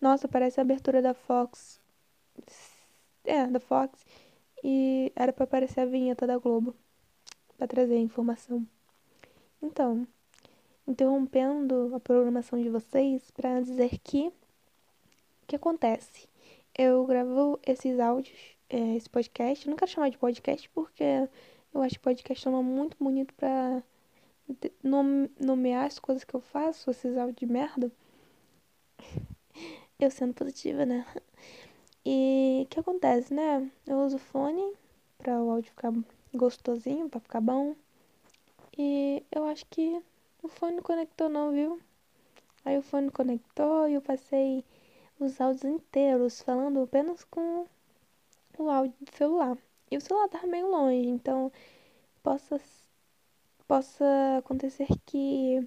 Nossa, parece a abertura da Fox. É, da Fox. E era pra aparecer a vinheta da Globo. Pra trazer a informação. Então, interrompendo a programação de vocês para dizer que o que acontece? Eu gravo esses áudios, é, esse podcast. Eu não quero chamar de podcast porque eu acho podcast é um nome muito bonito pra nomear as coisas que eu faço, esses áudios de merda. Eu sendo positiva, né? E o que acontece, né? Eu uso fone pra o áudio ficar gostosinho, pra ficar bom. E eu acho que o fone não conectou não, viu? Aí o fone conectou e eu passei os áudios inteiros falando apenas com o áudio do celular. E o celular tava meio longe, então possa, possa acontecer que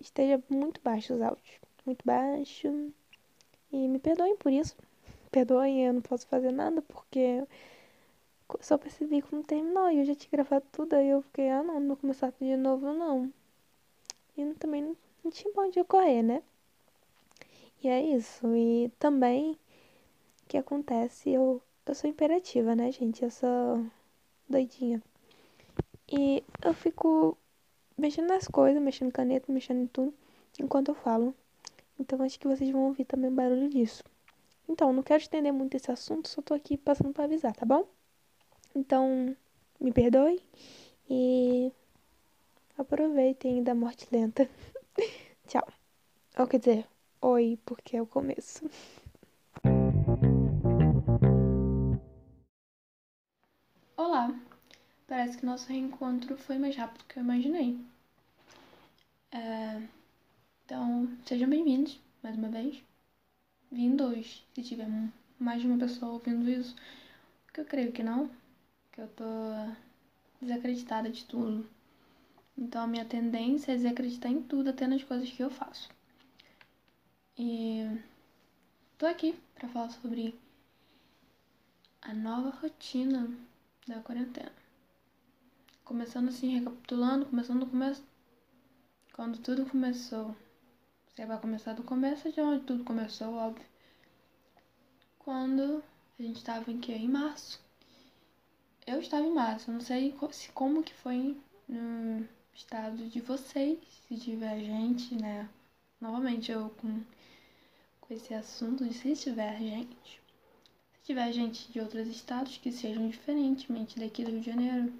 esteja muito baixo os áudios. Muito baixo. E me perdoem por isso. Perdoem, eu não posso fazer nada porque só percebi como terminou e eu já tinha gravado tudo. Aí eu fiquei, ah não, não vou começar tudo de novo não. E também não, tinha pra onde correr, né? E é isso. E também, o que acontece? Eu, eu sou imperativa, né, gente? Eu sou doidinha. E eu fico mexendo nas coisas, mexendo caneta, mexendo em tudo, enquanto eu falo. Então acho que vocês vão ouvir também barulho disso. Então, não quero estender muito esse assunto, só tô aqui passando para avisar, tá bom? Então, me perdoe e aproveitem da morte lenta. Tchau. Ou quer dizer, oi, porque é o começo. Olá. Parece que nosso reencontro foi mais rápido do que eu imaginei. É... Então, sejam bem-vindos mais uma vez. Vindos, se tiver mais de uma pessoa ouvindo isso, que eu creio que não, que eu tô desacreditada de tudo. Então a minha tendência é desacreditar em tudo, até nas coisas que eu faço. E tô aqui para falar sobre a nova rotina da quarentena. Começando assim, recapitulando, começando do começo. Quando tudo começou. Você vai começar do começo de onde tudo começou, óbvio. Quando a gente tava em que? Em março. Eu estava em março, não sei se como que foi no estado de vocês, se tiver gente, né? Novamente eu com, com esse assunto de se tiver gente. Se tiver gente de outros estados que sejam diferentemente daqui do Rio de Janeiro.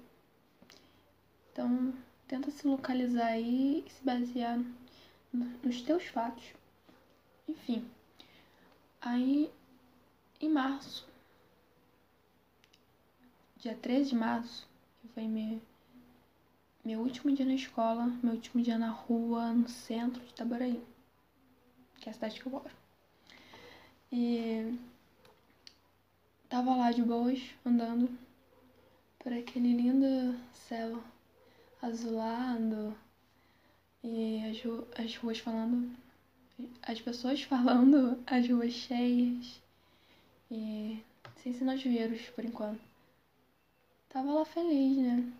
Então, tenta se localizar aí e se basear nos teus fatos. Enfim. Aí, em março, dia 13 de março, que foi meu, meu último dia na escola, meu último dia na rua, no centro de Itaboraí, que é a cidade que eu moro. E tava lá de boas, andando por aquele lindo céu azulado e as, as ruas falando, as pessoas falando, as ruas cheias e sem sinais vírus por enquanto. Tava lá feliz, né?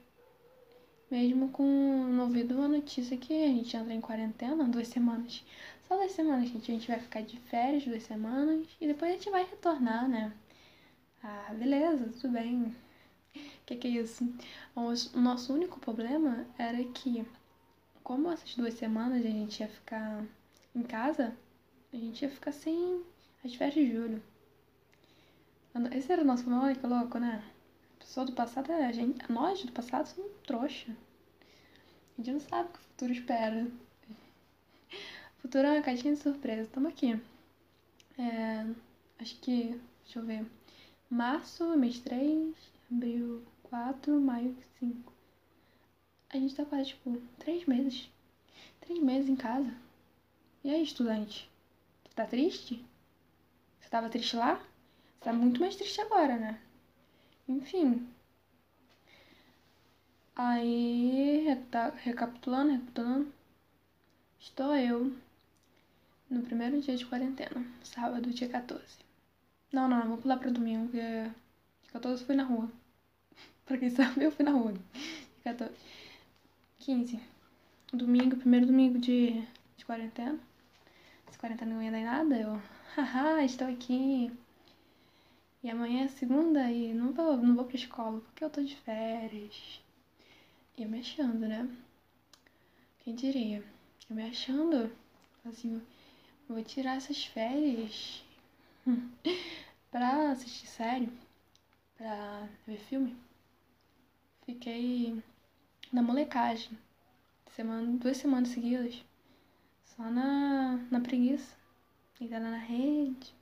Mesmo com no ouvido uma notícia que a gente entra em quarentena duas semanas. Só duas semanas, gente. A gente vai ficar de férias duas semanas e depois a gente vai retornar, né? Ah, beleza, tudo bem. O que, que é isso? O nosso único problema era que, como essas duas semanas a gente ia ficar em casa, a gente ia ficar sem as férias de julho. Esse era o nosso problema, que louco, né? pessoa do passado é a gente. Nós do passado somos trouxa. A gente não sabe o que o futuro espera. O futuro é uma caixinha de surpresa. Tamo aqui. É, acho que. Deixa eu ver. Março, mês 3, abril 4, maio 5. A gente tá quase, tipo, três meses. Três meses em casa. E aí, estudante? Você tá triste? Você tava triste lá? Você tá muito mais triste agora, né? Enfim. Aí, recapitulando, recapitulando. Estou eu no primeiro dia de quarentena, sábado, dia 14. Não, não, vou pular para domingo, porque dia 14 eu fui na rua. pra quem sabe, eu fui na rua. Dia 14. 15. Domingo, primeiro domingo de, de quarentena. Se quarentena não ia dar em nada, eu. Haha, estou aqui. E amanhã é segunda e não vou, não vou pra escola porque eu tô de férias. E eu me achando, né? Quem diria? Eu me achando, assim, vou tirar essas férias pra assistir série, pra ver filme. Fiquei na molecagem, semana, duas semanas seguidas, só na, na preguiça, deitada na rede,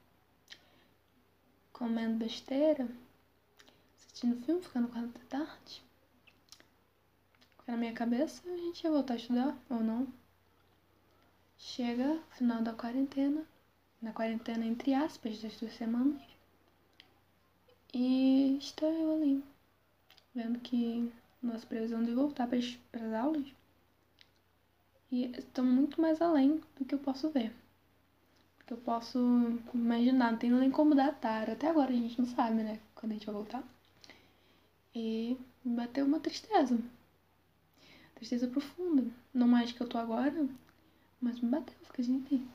comendo besteira, assistindo filme, ficando quarto da tarde. Na minha cabeça a gente ia voltar a estudar ou não. Chega final da quarentena, na quarentena entre aspas das duas semanas, e estou eu ali, vendo que nossa previsão de voltar para as aulas e estão muito mais além do que eu posso ver. Porque eu posso imaginar, não tem nem como datar. Até agora a gente não sabe, né? Quando a gente vai voltar. E me bateu uma tristeza. Tristeza profunda. Não mais que eu tô agora, mas me bateu. Fiquei assim,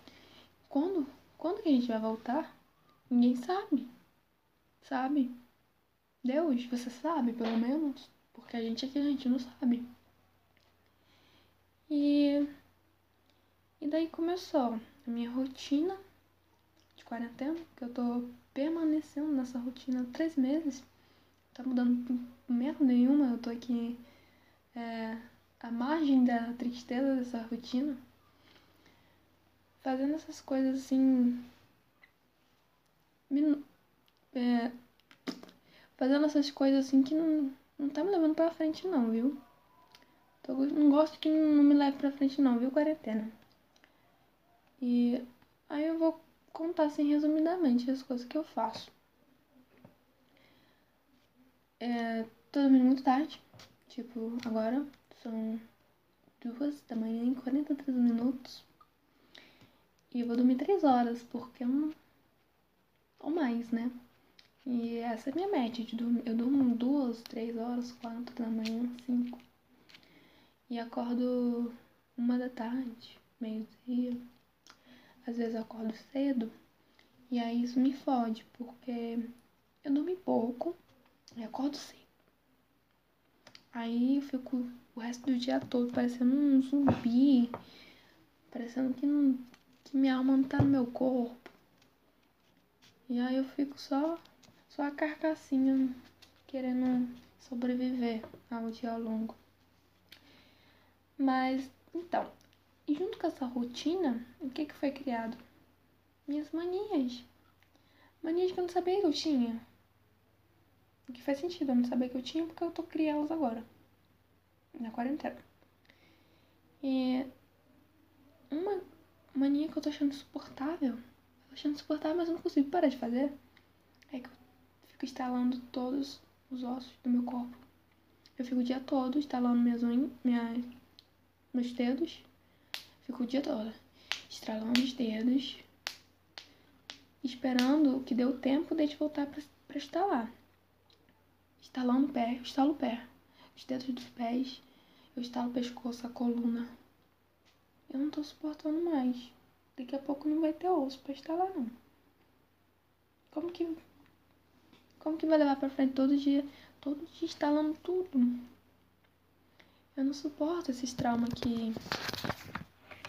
quando? Quando que a gente vai voltar? Ninguém sabe. Sabe? Deus, você sabe, pelo menos? Porque a gente aqui, a gente não sabe. E, e daí começou a minha rotina de quarentena, que eu tô permanecendo nessa rotina há três meses. Tá mudando merda nenhuma, eu tô aqui é, à margem da tristeza dessa rotina. Fazendo essas coisas assim. É, fazendo essas coisas assim que não, não tá me levando pra frente não, viu? Tô, não gosto que não me leve pra frente não, viu, quarentena? E aí eu vou contar assim resumidamente as coisas que eu faço. É, tô dormindo muito tarde, tipo, agora são duas da manhã em 43 minutos. E eu vou dormir três horas, porque é um. ou mais, né? E essa é a minha média de dormir. Eu durmo duas, três horas, quatro da manhã, cinco. E acordo uma da tarde, meio-dia. Às vezes eu acordo cedo. E aí isso me fode, porque eu dormi pouco e acordo cedo. Aí eu fico o resto do dia todo parecendo um zumbi. Parecendo que, não, que minha alma não tá no meu corpo. E aí eu fico só só a carcassinha querendo sobreviver ao dia longo. Mas, então, junto com essa rotina, o que, que foi criado? Minhas manias. Manias que eu não sabia que eu tinha. O que faz sentido eu não saber que eu tinha porque eu tô criando elas agora. Na quarentena. E uma mania que eu tô achando insuportável. Eu tô achando insuportável, mas eu não consigo parar de fazer. É que eu fico instalando todos os ossos do meu corpo. Eu fico o dia todo instalando minhas unhas, minhas, meus dedos. Fico o dia todo estralando os dedos, esperando que dê o tempo de voltar para instalar. Instalando o pé, eu instalo o pé, os dedos dos pés, eu instalo o pescoço, a coluna. Eu não tô suportando mais. Daqui a pouco não vai ter osso para instalar, não. Como que como que vai levar pra frente todo dia? Todo dia instalando tudo. Eu não suporto esses traumas que,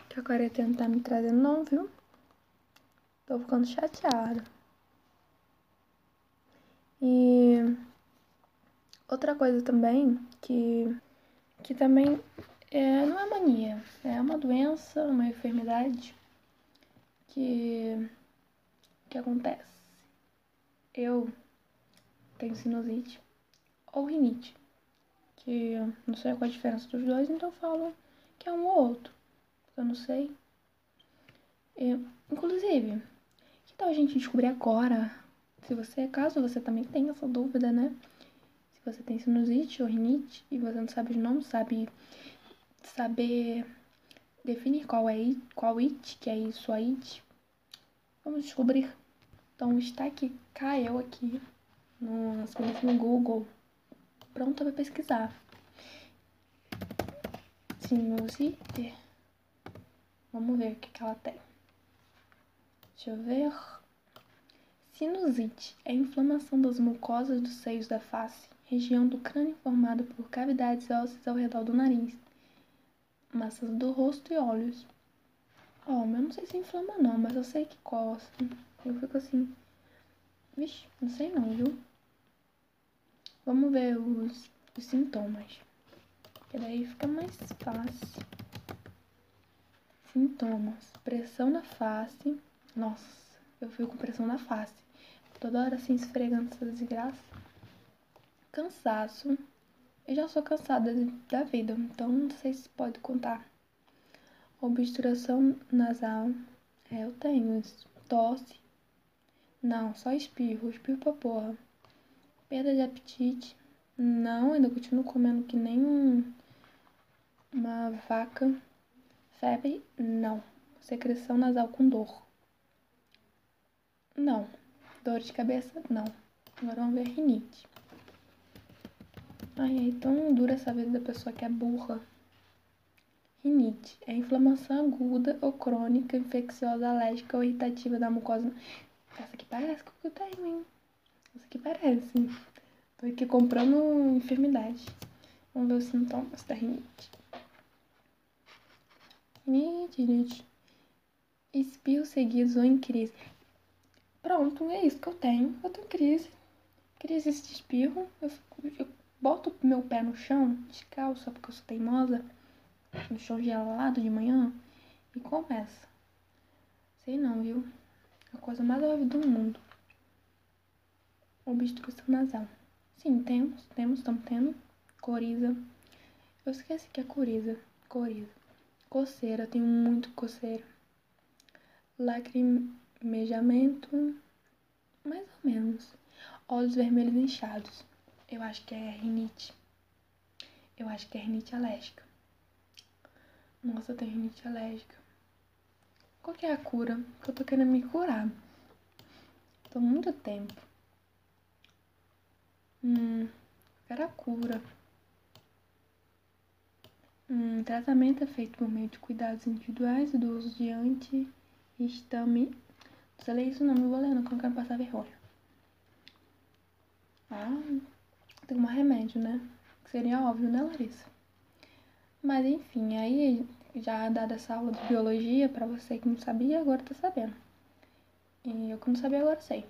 que a quarentena tá me trazendo, não, viu? Tô ficando chateada. E outra coisa também que, que também é, não é mania, é uma doença, uma enfermidade que, que acontece. Eu tenho sinusite ou rinite, que não sei qual a diferença dos dois, então eu falo que é um ou outro, eu não sei. E, inclusive, que tal a gente descobrir agora, se você, caso você também tenha essa dúvida, né? Se você tem sinusite ou rinite e você não sabe o nome, sabe saber definir qual é qual it, que é isso, a it, vamos descobrir. Então está aqui, caiu aqui no, no Google, pronta para pesquisar. sinusite. Vamos ver o que, que ela tem. Deixa eu ver. Sinusite é a inflamação das mucosas dos seios da face, região do crânio formada por cavidades ósseas ao redor do nariz, massas do rosto e olhos. Ó, oh, eu não sei se inflama não, mas eu sei que coça. Eu fico assim. Vixe, não sei não, viu? Vamos ver os, os sintomas. Que daí fica mais fácil. Sintomas. Pressão na face. Nossa, eu fico com pressão na face. Toda hora assim esfregando essa desgraça. Cansaço. Eu já sou cansada da vida, então não sei se pode contar. Obsturação nasal. É, eu tenho. Tosse. Não, só espirro. Espirro pra porra. Perda de apetite. Não, ainda continuo comendo que nem um, uma vaca. Febre? Não. Secreção nasal com dor. Não. Dor de cabeça? Não. Agora vamos ver rinite. Ai, é tão dura essa vida da pessoa que é burra. Rinite é inflamação aguda ou crônica, infecciosa, alérgica ou irritativa da mucosa. Essa aqui parece que eu tenho, hein? Essa aqui parece. Tô aqui comprando enfermidade. Vamos ver os sintomas da rinite. Rinite, rinite. Espirro seguidos ou em crise. Pronto, é isso que eu tenho. Eu tenho crise. Crise de espirro. Eu, eu boto meu pé no chão, descalço, porque eu sou teimosa no chão gelado de manhã e começa. Sei não, viu? A coisa mais óbvia do mundo. Obstrução nasal. Sim, temos, temos, estamos tendo. Coriza. Eu esqueci que é coriza. Coriza. Coceira, tenho muito coceira. Lacrimejamento. Mais ou menos. Olhos vermelhos inchados. Eu acho que é rinite. Eu acho que é rinite alérgica. Nossa, eu tenho rinite alérgica. Qual que é a cura? Porque eu tô querendo me curar. Tô muito tempo. Hum, quero a cura. Hum, tratamento é feito por meio de cuidados individuais do uso de anti-histami. Não sei ler isso não, não vou ler não, que eu não quero passar vergonha. Ah, um remédio, né? Seria óbvio, né, Larissa? Mas enfim, aí já dada essa aula de biologia, para você que não sabia, agora tá sabendo. E eu que não sabia, agora sei.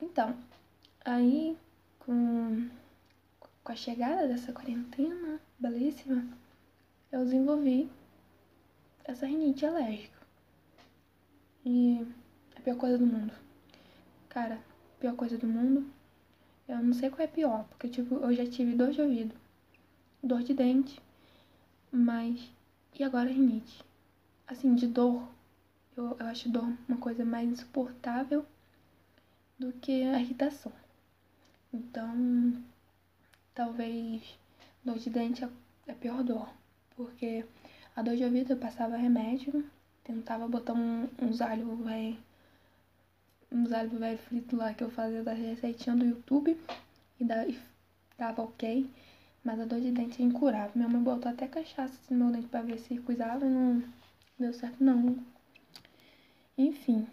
Então, aí com, com a chegada dessa quarentena belíssima, eu desenvolvi essa rinite alérgica. E a pior coisa do mundo. Cara, pior coisa do mundo. Eu não sei qual é pior, porque tipo, eu já tive dor de ouvido, dor de dente, mas. E agora rinite? Assim, de dor. Eu, eu acho dor uma coisa mais insuportável do que a irritação. Então, talvez dor de dente é, é pior dor. Porque a dor de ouvido eu passava remédio, tentava botar um, uns alho velho. Uns alho velho frito lá que eu fazia da receitinha do YouTube e, da, dava ok. Mas a dor de dente é incurável. Minha mãe botou até cachaça no meu dente pra ver se cuidava e não deu certo não. Enfim.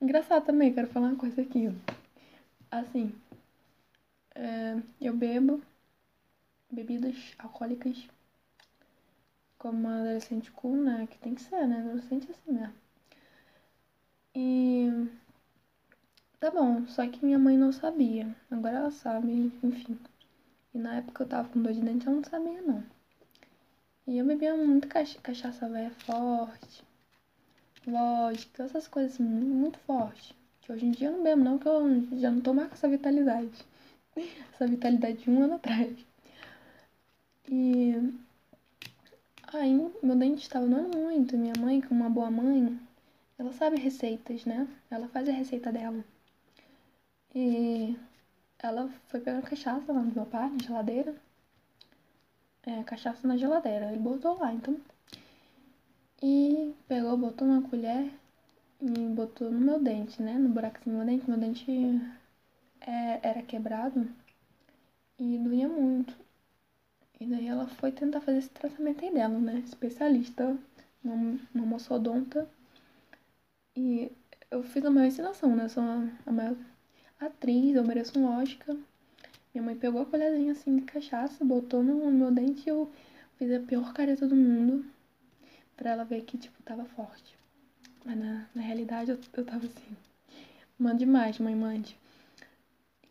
Engraçado também, quero falar uma coisa aqui. Assim, é, eu bebo bebidas alcoólicas como adolescente cool, né? Que tem que ser, né? Adolescente é assim mesmo. E tá bom, só que minha mãe não sabia. Agora ela sabe, enfim. E na época eu tava com dor de dente, eu não sabia não. E eu bebia muito cacha cachaça velha forte, vodka, essas coisas assim, muito forte. Que hoje em dia eu não bebo não, que eu já não tô mais com essa vitalidade. essa vitalidade de um ano atrás. E aí meu dente estava doendo muito. Minha mãe, como uma boa mãe, ela sabe receitas, né? Ela faz a receita dela. E ela foi pegando cachaça lá no meu pai, na geladeira. É, cachaça na geladeira. Ele botou lá, então. E pegou, botou numa colher e botou no meu dente, né? No buraquinho do meu dente. Meu dente é, era quebrado e doía muito. E daí ela foi tentar fazer esse tratamento aí dela, né? Especialista, uma, moçodonta. E eu fiz a maior ensinação, né? Eu sou a maior atriz, eu mereço um Oscar. Minha mãe pegou a colherzinha assim de cachaça, botou no meu dente e eu fiz a pior careta do mundo pra ela ver que, tipo, tava forte. Mas na, na realidade eu, eu tava assim. Mande mais, mãe, mande.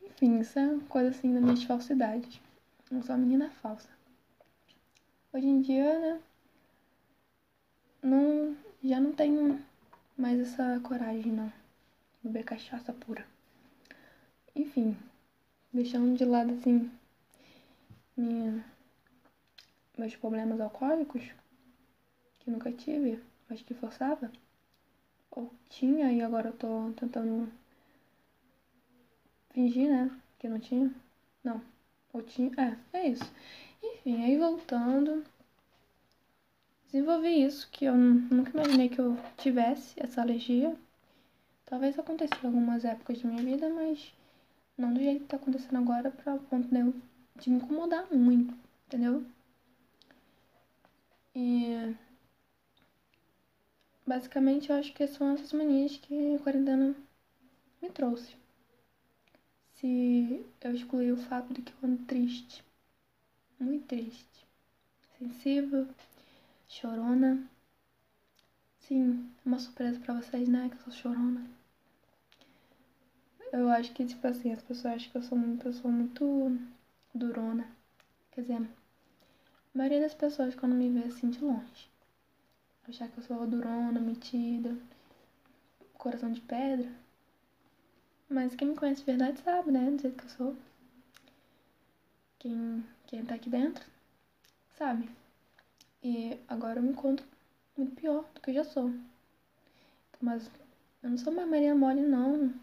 Enfim, isso é coisa assim das minhas falsidades. Eu sou uma menina falsa. Hoje em dia, né? Não, já não tenho mais essa coragem, não. Beber cachaça pura. Enfim, deixando de lado, assim, minha, meus problemas alcoólicos, que nunca tive, mas que forçava. Ou tinha e agora eu tô tentando fingir, né? Que não tinha. Não. Ou tinha. É, é isso. Enfim, aí voltando. Desenvolvi isso, que eu nunca imaginei que eu tivesse essa alergia. Talvez aconteça em algumas épocas de minha vida, mas não do jeito que tá acontecendo agora, pra ponto de, eu, de me incomodar muito, entendeu? E basicamente eu acho que são essas manias que a quarentena me trouxe se eu excluir o fato de que eu ando triste. Muito triste. Sensível, chorona. Sim, uma surpresa pra vocês, né? Que eu sou chorona. Eu acho que, tipo assim, as pessoas acham que eu sou uma pessoa muito durona. Quer dizer, a maioria das pessoas quando me vê assim de longe. Achar que eu sou durona, metida, coração de pedra. Mas quem me conhece de verdade sabe, né? Do jeito que eu sou. Quem, quem tá aqui dentro sabe. E agora eu me encontro muito pior do que eu já sou. Mas eu não sou mais Maria Mole, não.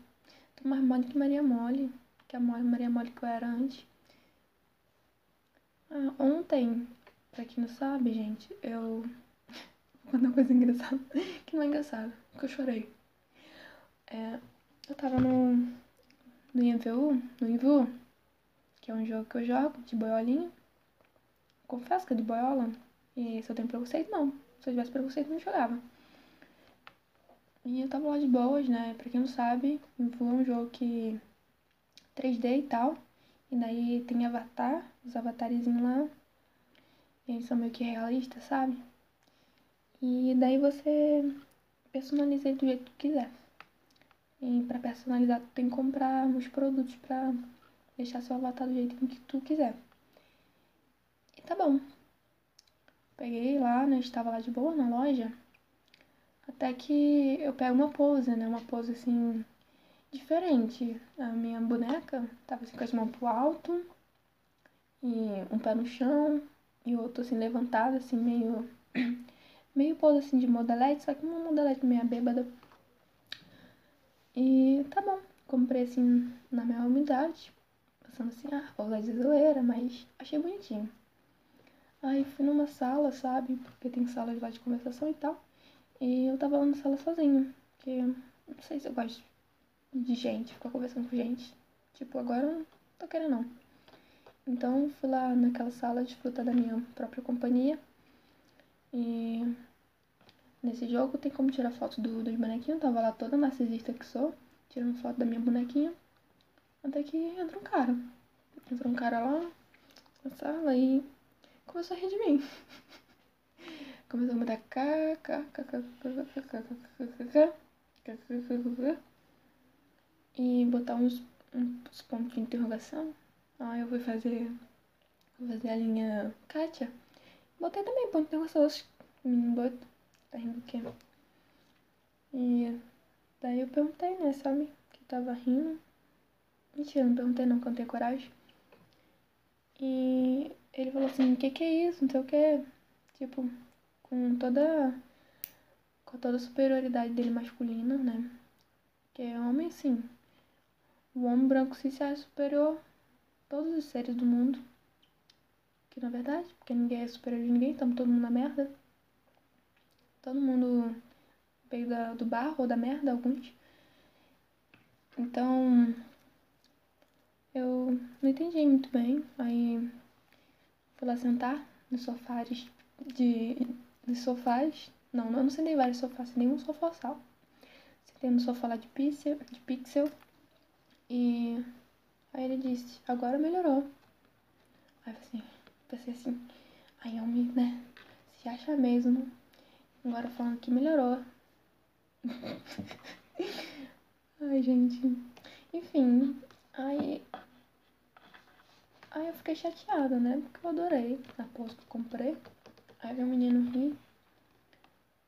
Tô mais mole que Maria Mole. Que a Maria Mole que eu era antes. Ah, ontem, pra quem não sabe, gente, eu. Vou contar uma coisa engraçada. Que não é engraçada, porque eu chorei. É, eu tava no, no IMVU, no INVU, que é um jogo que eu jogo de boiolinha. Confesso que é de boiola. E se eu tenho preconceito, não. Se eu tivesse preconceito, não jogava. E eu tava lá de boas, né? Pra quem não sabe, INVU é um jogo que 3D e tal. E daí tem avatar, os avatarezinhos lá. Eles são meio que realistas, sabe? E daí você personaliza do jeito que quiser. E para personalizar, tu tem que comprar os produtos para deixar seu avatar do jeito que tu quiser. E tá bom. Peguei lá, né? Estava lá de boa na loja. Até que eu pego uma pose, né? Uma pose assim diferente. A minha boneca tava assim com as mãos pro alto e um pé no chão e outro assim levantado, assim, meio. meio pose assim de modelete, só que uma modelete meio bêbada e tá bom, comprei assim na minha umidade, pensando assim, ah, vou usar de zoeira, mas achei bonitinho. Aí fui numa sala, sabe, porque tem salas lá de conversação e tal, e eu tava lá na sala sozinha, porque não sei se eu gosto de gente, ficar conversando com gente. Tipo, agora eu não tô querendo não. Então fui lá naquela sala desfrutar da minha própria companhia. E Nesse jogo tem como tirar foto do, dos bonequinhos. Tava lá toda narcisista que sou, tirando foto da minha bonequinha. Até que entrou um cara. Entrou um cara lá na sala e começou a rir de mim. Começou a mandar e botar uns, uns pontos de interrogação. Aí eu vou fazer, vou fazer a linha Kátia. Botei também ponto de interrogação. Menino bota. Tá rindo o quê? E daí eu perguntei, né, sabe? Que tava rindo. Mentira, não perguntei não, que eu não tenho coragem. E ele falou assim, o que que é isso? Não sei o que. Tipo, com toda. Com toda a superioridade dele masculina, né? Que é homem, sim. O homem branco se acha superior a todos os seres do mundo. Que na verdade, porque ninguém é superior a ninguém, estamos todo mundo na merda. Todo mundo veio da, do barro ou da merda, alguns. Então, eu não entendi muito bem. Aí fui lá sentar nos sofás de. Nos sofás. Não, eu não sentei vários sofás, sentei um sofá só. Sentei no sofá lá de pixel, de pixel. E aí ele disse, agora melhorou. Aí assim, pensei assim, aí eu me, né, se acha mesmo. Agora falando que melhorou. Ai, gente. Enfim, aí. Aí eu fiquei chateada, né? Porque eu adorei a pose que eu comprei. Aí o menino ri.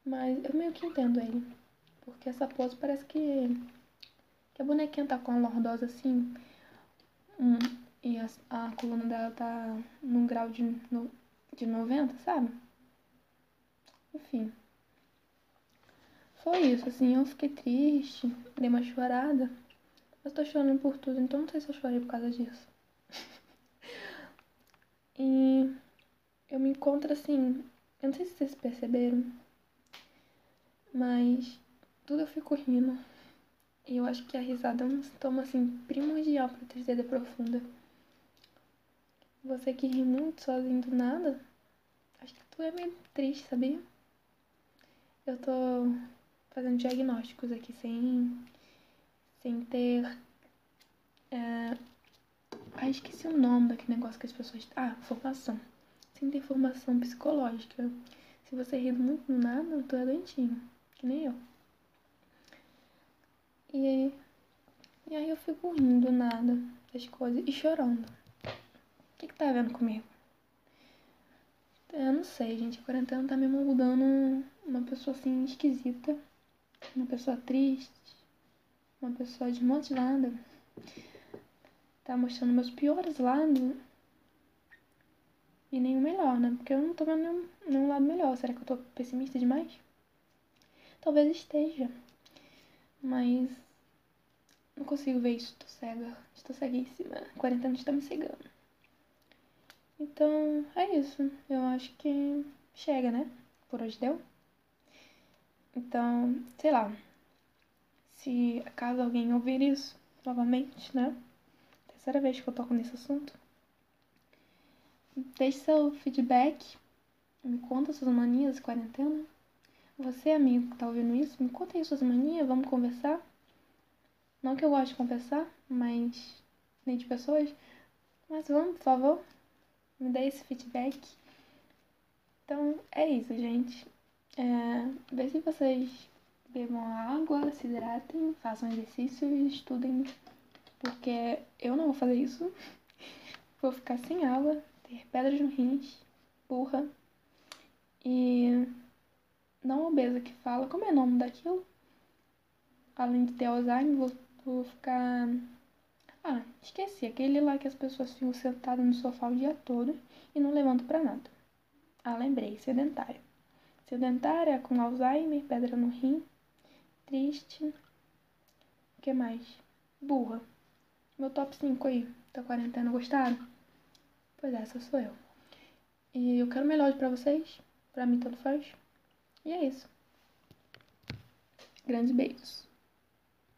Mas eu meio que entendo ele. Porque essa pose parece que. Que a bonequinha tá com a lordosa assim. Hum, e a, a coluna dela tá num grau de, no, de 90, sabe? Enfim. Foi isso, assim, eu fiquei triste, dei uma chorada. Mas tô chorando por tudo, então não sei se eu chorei por causa disso. e eu me encontro assim, eu não sei se vocês perceberam, mas tudo eu fico rindo. E eu acho que a risada é um sintoma assim primordial pra tristeza profunda. Você que ri muito sozinho do nada, acho que tu é meio triste, sabia? Eu tô fazendo diagnósticos aqui sem, sem ter. É... Ah, esqueci o nome daquele negócio que as pessoas. Ah, formação. Sem ter formação psicológica. Se você ri muito do nada, tu é doentinho. Que nem eu. E aí, e aí eu fico rindo do nada das coisas e chorando. O que, que tá vendo comigo? Eu não sei, gente. A quarentena tá me mudando uma pessoa assim esquisita uma pessoa triste, uma pessoa desmotivada, tá mostrando meus piores lados e o melhor, né? Porque eu não tô vendo nenhum, nenhum lado melhor. Será que eu tô pessimista demais? Talvez esteja, mas não consigo ver isso. Tô cega, estou ceguíssima. A quarentena está me cegando. Então, é isso. Eu acho que chega, né? Por hoje deu. Então, sei lá. Se caso alguém ouvir isso novamente, né? Terceira vez que eu toco nesse assunto. Deixe seu feedback. Me conta suas manias de quarentena. Você, amigo que tá ouvindo isso, me conta aí suas manias, vamos conversar. Não que eu goste de conversar, mas nem de pessoas. Mas vamos, por favor. Me dê esse feedback. Então é isso, gente. É, se vocês bebam água, se hidratem, façam exercício e estudem, porque eu não vou fazer isso. Vou ficar sem água, ter pedras no rins, burra e não obesa que fala. Como é o nome daquilo? Além de ter Alzheimer, vou, vou ficar. Ah, esqueci. Aquele lá que as pessoas ficam sentadas no sofá o dia todo e não levantam para nada. Ah, lembrei, sedentário sedentária, com Alzheimer, pedra no rim, triste. O que mais? Burra. Meu top 5 aí, da quarentena, gostaram? Pois essa sou eu. E eu quero melhor pra vocês. Pra mim, tanto faz. E é isso. Grandes beijos.